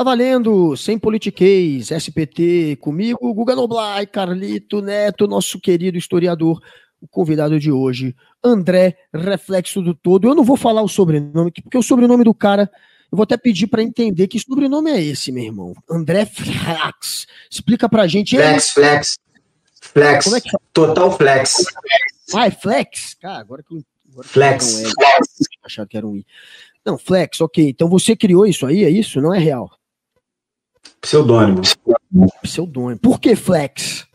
Tá valendo, sem politiquês, SPT, comigo, Guga Noblar, Carlito Neto, nosso querido historiador, o convidado de hoje, André, reflexo do todo. Eu não vou falar o sobrenome, porque o sobrenome do cara, eu vou até pedir para entender que sobrenome é esse, meu irmão. André Flex. Explica pra gente. Flex, Flex. Flex. Como é que Total Flex. Ah, é Flex? Cara, agora que eu. Agora flex. Que não é, achava que era um I. Não, Flex, ok. Então você criou isso aí, é isso? Não é real? Pseudônimo. Pseudônimo. Por que Flex?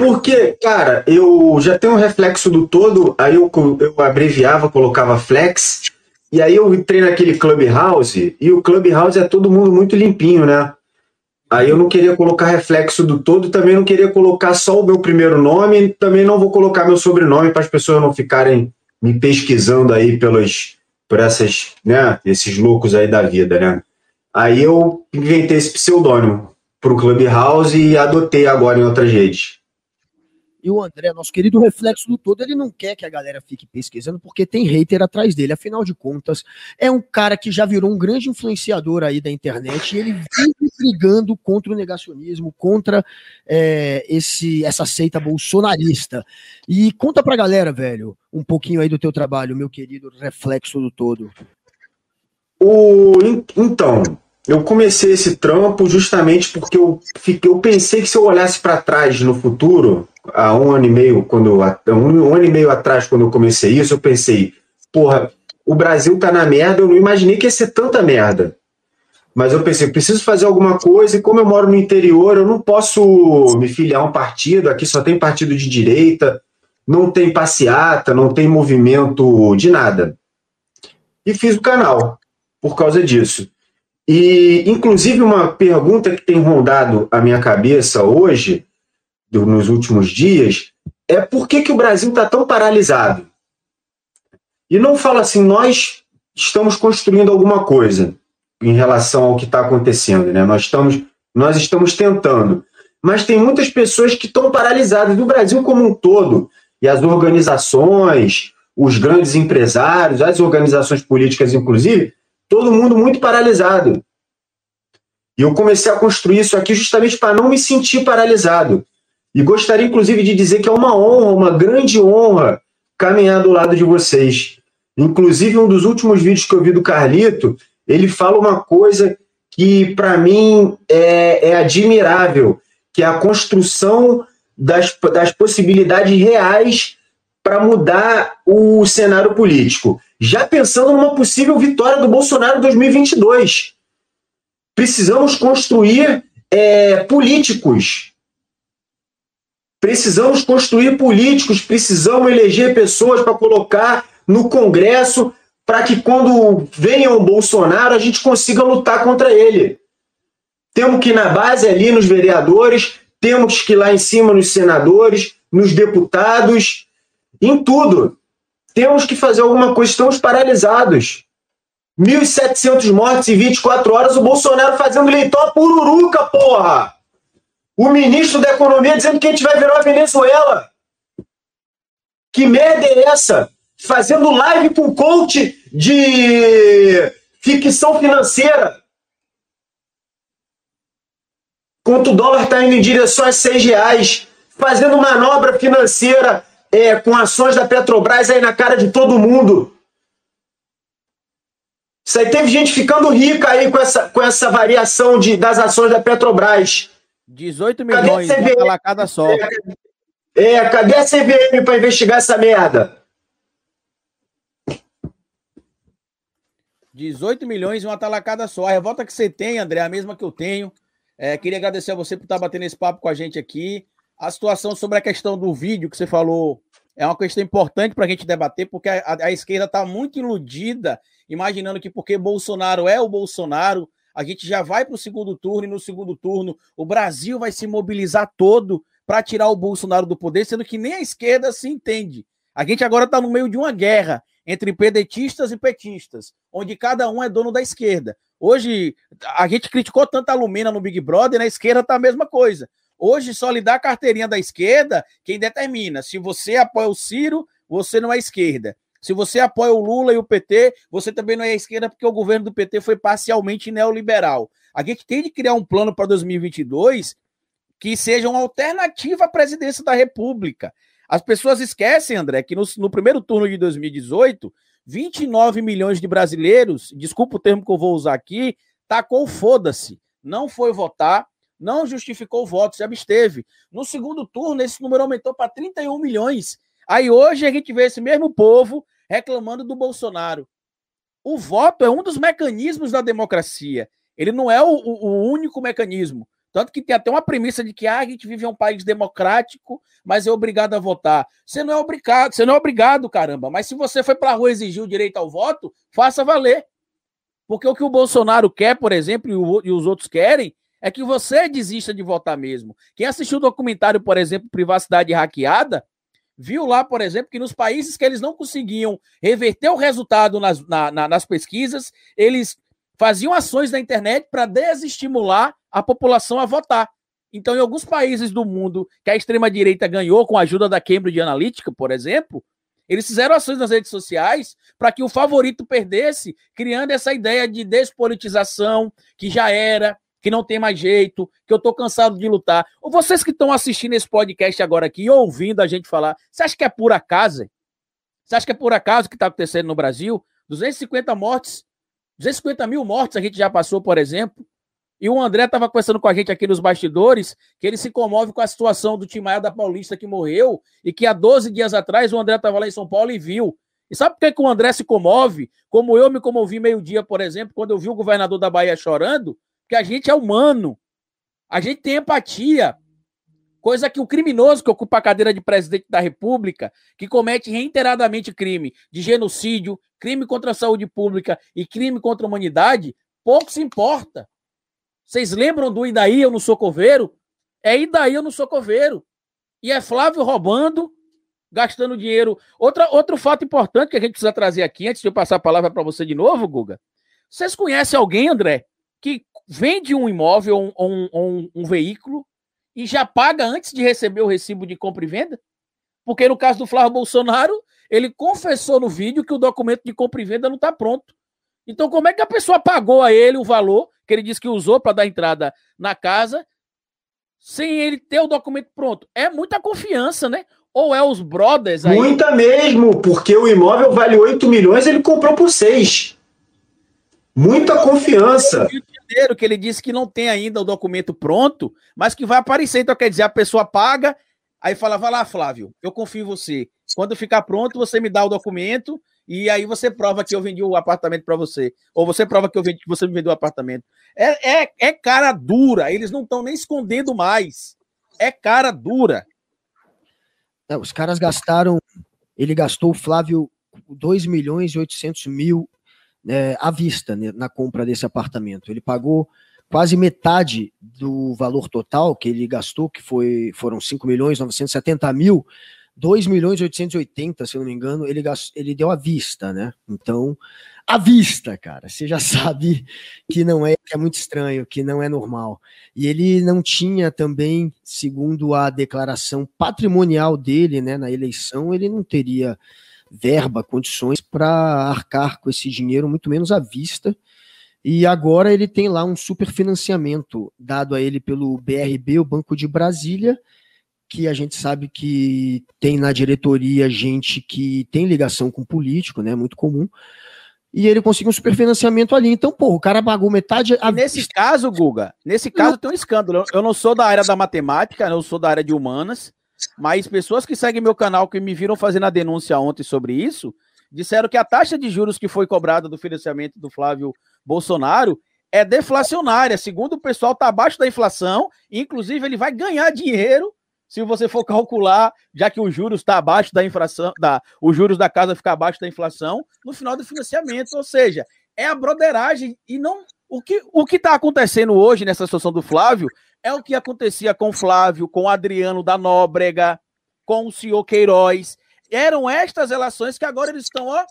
Porque, cara, eu já tenho um reflexo do todo, aí eu, eu abreviava, colocava flex, e aí eu entrei naquele Clubhouse, e o Clubhouse é todo mundo muito limpinho, né? Aí eu não queria colocar reflexo do todo, também não queria colocar só o meu primeiro nome, também não vou colocar meu sobrenome para as pessoas não ficarem me pesquisando aí pelos, por essas, né, esses loucos aí da vida, né? Aí eu inventei esse pseudônimo para o Clubhouse e adotei agora em outras redes. E o André, nosso querido reflexo do todo, ele não quer que a galera fique pesquisando porque tem hater atrás dele. Afinal de contas, é um cara que já virou um grande influenciador aí da internet e ele vive brigando contra o negacionismo, contra é, esse essa seita bolsonarista. E conta pra galera, velho, um pouquinho aí do teu trabalho, meu querido reflexo do todo. O, então, eu comecei esse trampo justamente porque eu, fiquei, eu pensei que se eu olhasse para trás no futuro, há um ano e meio, quando um, um, ano e meio atrás, quando eu comecei isso, eu pensei, porra, o Brasil tá na merda, eu não imaginei que ia ser tanta merda. Mas eu pensei, preciso fazer alguma coisa, e como eu moro no interior, eu não posso me filiar a um partido, aqui só tem partido de direita, não tem passeata, não tem movimento de nada. E fiz o canal por causa disso. E, inclusive, uma pergunta que tem rondado a minha cabeça hoje, nos últimos dias, é por que, que o Brasil está tão paralisado? E não fala assim, nós estamos construindo alguma coisa em relação ao que está acontecendo, né? Nós estamos, nós estamos tentando. Mas tem muitas pessoas que estão paralisadas, do Brasil como um todo, e as organizações, os grandes empresários, as organizações políticas, inclusive, todo mundo muito paralisado. E eu comecei a construir isso aqui justamente para não me sentir paralisado. E gostaria, inclusive, de dizer que é uma honra, uma grande honra, caminhar do lado de vocês. Inclusive, um dos últimos vídeos que eu vi do Carlito, ele fala uma coisa que, para mim, é, é, admirável, que é a construção das, das possibilidades reais para mudar o cenário político já pensando numa possível vitória do Bolsonaro em 2022. Precisamos construir é, políticos. Precisamos construir políticos, precisamos eleger pessoas para colocar no Congresso para que quando venha o Bolsonaro a gente consiga lutar contra ele. Temos que ir na base ali nos vereadores, temos que ir lá em cima nos senadores, nos deputados, em tudo. Temos que fazer alguma coisa, estamos paralisados. 1.700 mortes em 24 horas, o Bolsonaro fazendo leitão pururuca, porra! O ministro da Economia dizendo que a gente vai virar a Venezuela. Que merda é essa? Fazendo live com coach de ficção financeira. Enquanto o dólar está indo em direção a 6 reais. Fazendo manobra financeira é, com ações da Petrobras aí na cara de todo mundo. Isso aí teve gente ficando rica aí com essa, com essa variação de, das ações da Petrobras. 18 milhões uma cada só. É, é, cadê a CVM para investigar essa merda? 18 milhões em uma talacada só. A revolta que você tem, André, é a mesma que eu tenho. É, queria agradecer a você por estar batendo esse papo com a gente aqui a situação sobre a questão do vídeo que você falou é uma questão importante para a gente debater, porque a, a esquerda está muito iludida, imaginando que porque Bolsonaro é o Bolsonaro, a gente já vai para o segundo turno, e no segundo turno o Brasil vai se mobilizar todo para tirar o Bolsonaro do poder, sendo que nem a esquerda se entende. A gente agora está no meio de uma guerra entre pedetistas e petistas, onde cada um é dono da esquerda. Hoje, a gente criticou tanto a Lumina no Big Brother, na esquerda está a mesma coisa. Hoje, só lhe dá a carteirinha da esquerda quem determina. Se você apoia o Ciro, você não é esquerda. Se você apoia o Lula e o PT, você também não é esquerda, porque o governo do PT foi parcialmente neoliberal. A gente tem de criar um plano para 2022 que seja uma alternativa à presidência da República. As pessoas esquecem, André, que no, no primeiro turno de 2018, 29 milhões de brasileiros, desculpa o termo que eu vou usar aqui, tacou foda-se, não foi votar, não justificou o voto, se absteve. No segundo turno, esse número aumentou para 31 milhões. Aí hoje a gente vê esse mesmo povo reclamando do Bolsonaro. O voto é um dos mecanismos da democracia. Ele não é o, o, o único mecanismo. Tanto que tem até uma premissa de que ah, a gente vive em um país democrático, mas é obrigado a votar. Você não é obrigado, você não é obrigado, caramba. Mas se você foi para a rua exigir o direito ao voto, faça valer. Porque o que o Bolsonaro quer, por exemplo, e os outros querem, é que você desista de votar mesmo. Quem assistiu o documentário, por exemplo, Privacidade Hackeada, viu lá, por exemplo, que nos países que eles não conseguiam reverter o resultado nas, na, na, nas pesquisas, eles faziam ações na internet para desestimular a população a votar. Então, em alguns países do mundo que a extrema-direita ganhou com a ajuda da Cambridge Analytica, por exemplo, eles fizeram ações nas redes sociais para que o favorito perdesse, criando essa ideia de despolitização, que já era, que não tem mais jeito, que eu tô cansado de lutar. Ou vocês que estão assistindo esse podcast agora aqui, ouvindo a gente falar, você acha que é por acaso? Você acha que é por acaso que está acontecendo no Brasil? 250 mortes, 250 mil mortes a gente já passou, por exemplo. E o André estava conversando com a gente aqui nos bastidores que ele se comove com a situação do Timaya da Paulista que morreu e que há 12 dias atrás o André estava lá em São Paulo e viu. E sabe por que, que o André se comove? Como eu me comovi meio-dia, por exemplo, quando eu vi o governador da Bahia chorando, que a gente é humano. A gente tem empatia. Coisa que o criminoso que ocupa a cadeira de presidente da República, que comete reiteradamente crime de genocídio, crime contra a saúde pública e crime contra a humanidade, pouco se importa. Vocês lembram do Idaí eu não sou coveiro? É Idaí eu não sou coveiro. E é Flávio roubando, gastando dinheiro. Outra, outro fato importante que a gente precisa trazer aqui, antes de eu passar a palavra para você de novo, Guga. Vocês conhecem alguém, André, que vende um imóvel ou um, um, um, veículo e já paga antes de receber o recibo de compra e venda? Porque no caso do Flávio Bolsonaro, ele confessou no vídeo que o documento de compra e venda não está pronto. Então, como é que a pessoa pagou a ele o valor que ele disse que usou para dar entrada na casa sem ele ter o documento pronto? É muita confiança, né? Ou é os brothers aí? Muita mesmo, porque o imóvel vale 8 milhões, ele comprou por 6. Muita confiança. Janeiro, que ele disse que não tem ainda o documento pronto, mas que vai aparecer. Então, quer dizer, a pessoa paga, aí fala: vai lá, Flávio, eu confio em você. Quando ficar pronto, você me dá o documento e aí você prova que eu vendi o apartamento para você. Ou você prova que, eu vendi, que você me vendeu o apartamento. É, é, é cara dura, eles não estão nem escondendo mais. É cara dura. Não, os caras gastaram. Ele gastou, Flávio, 2 milhões e 800 mil é, à vista né, na compra desse apartamento. Ele pagou quase metade do valor total que ele gastou, que foi, foram 5 milhões 970 mil, 2 milhões 880, se não me engano, ele, gastou, ele deu à vista, né? Então, à vista, cara, você já sabe que não é, que é muito estranho, que não é normal. E ele não tinha também, segundo a declaração patrimonial dele, né, na eleição, ele não teria verba, condições para arcar com esse dinheiro, muito menos à vista. E agora ele tem lá um superfinanciamento dado a ele pelo BRB, o Banco de Brasília, que a gente sabe que tem na diretoria gente que tem ligação com político, né? Muito comum. E ele conseguiu um superfinanciamento ali. Então, pô, o cara pagou metade. A... nesse caso, Guga, nesse caso tem um escândalo. Eu não sou da área da matemática, eu sou da área de humanas. Mas pessoas que seguem meu canal, que me viram fazendo a denúncia ontem sobre isso, disseram que a taxa de juros que foi cobrada do financiamento do Flávio Bolsonaro é deflacionária. Segundo o pessoal, está abaixo da inflação. Inclusive, ele vai ganhar dinheiro se você for calcular, já que os juros está abaixo da inflação, da, os juros da casa ficar abaixo da inflação, no final do financiamento. Ou seja, é a broderagem e não. O que o está acontecendo hoje nessa situação do Flávio é o que acontecia com Flávio, com Adriano da Nóbrega, com o senhor Queiroz. Eram estas relações que agora eles estão, ó.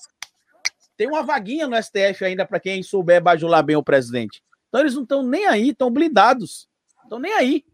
Tem uma vaguinha no STF ainda para quem souber bajular bem o presidente. Então eles não estão nem aí, estão blindados. Estão nem aí.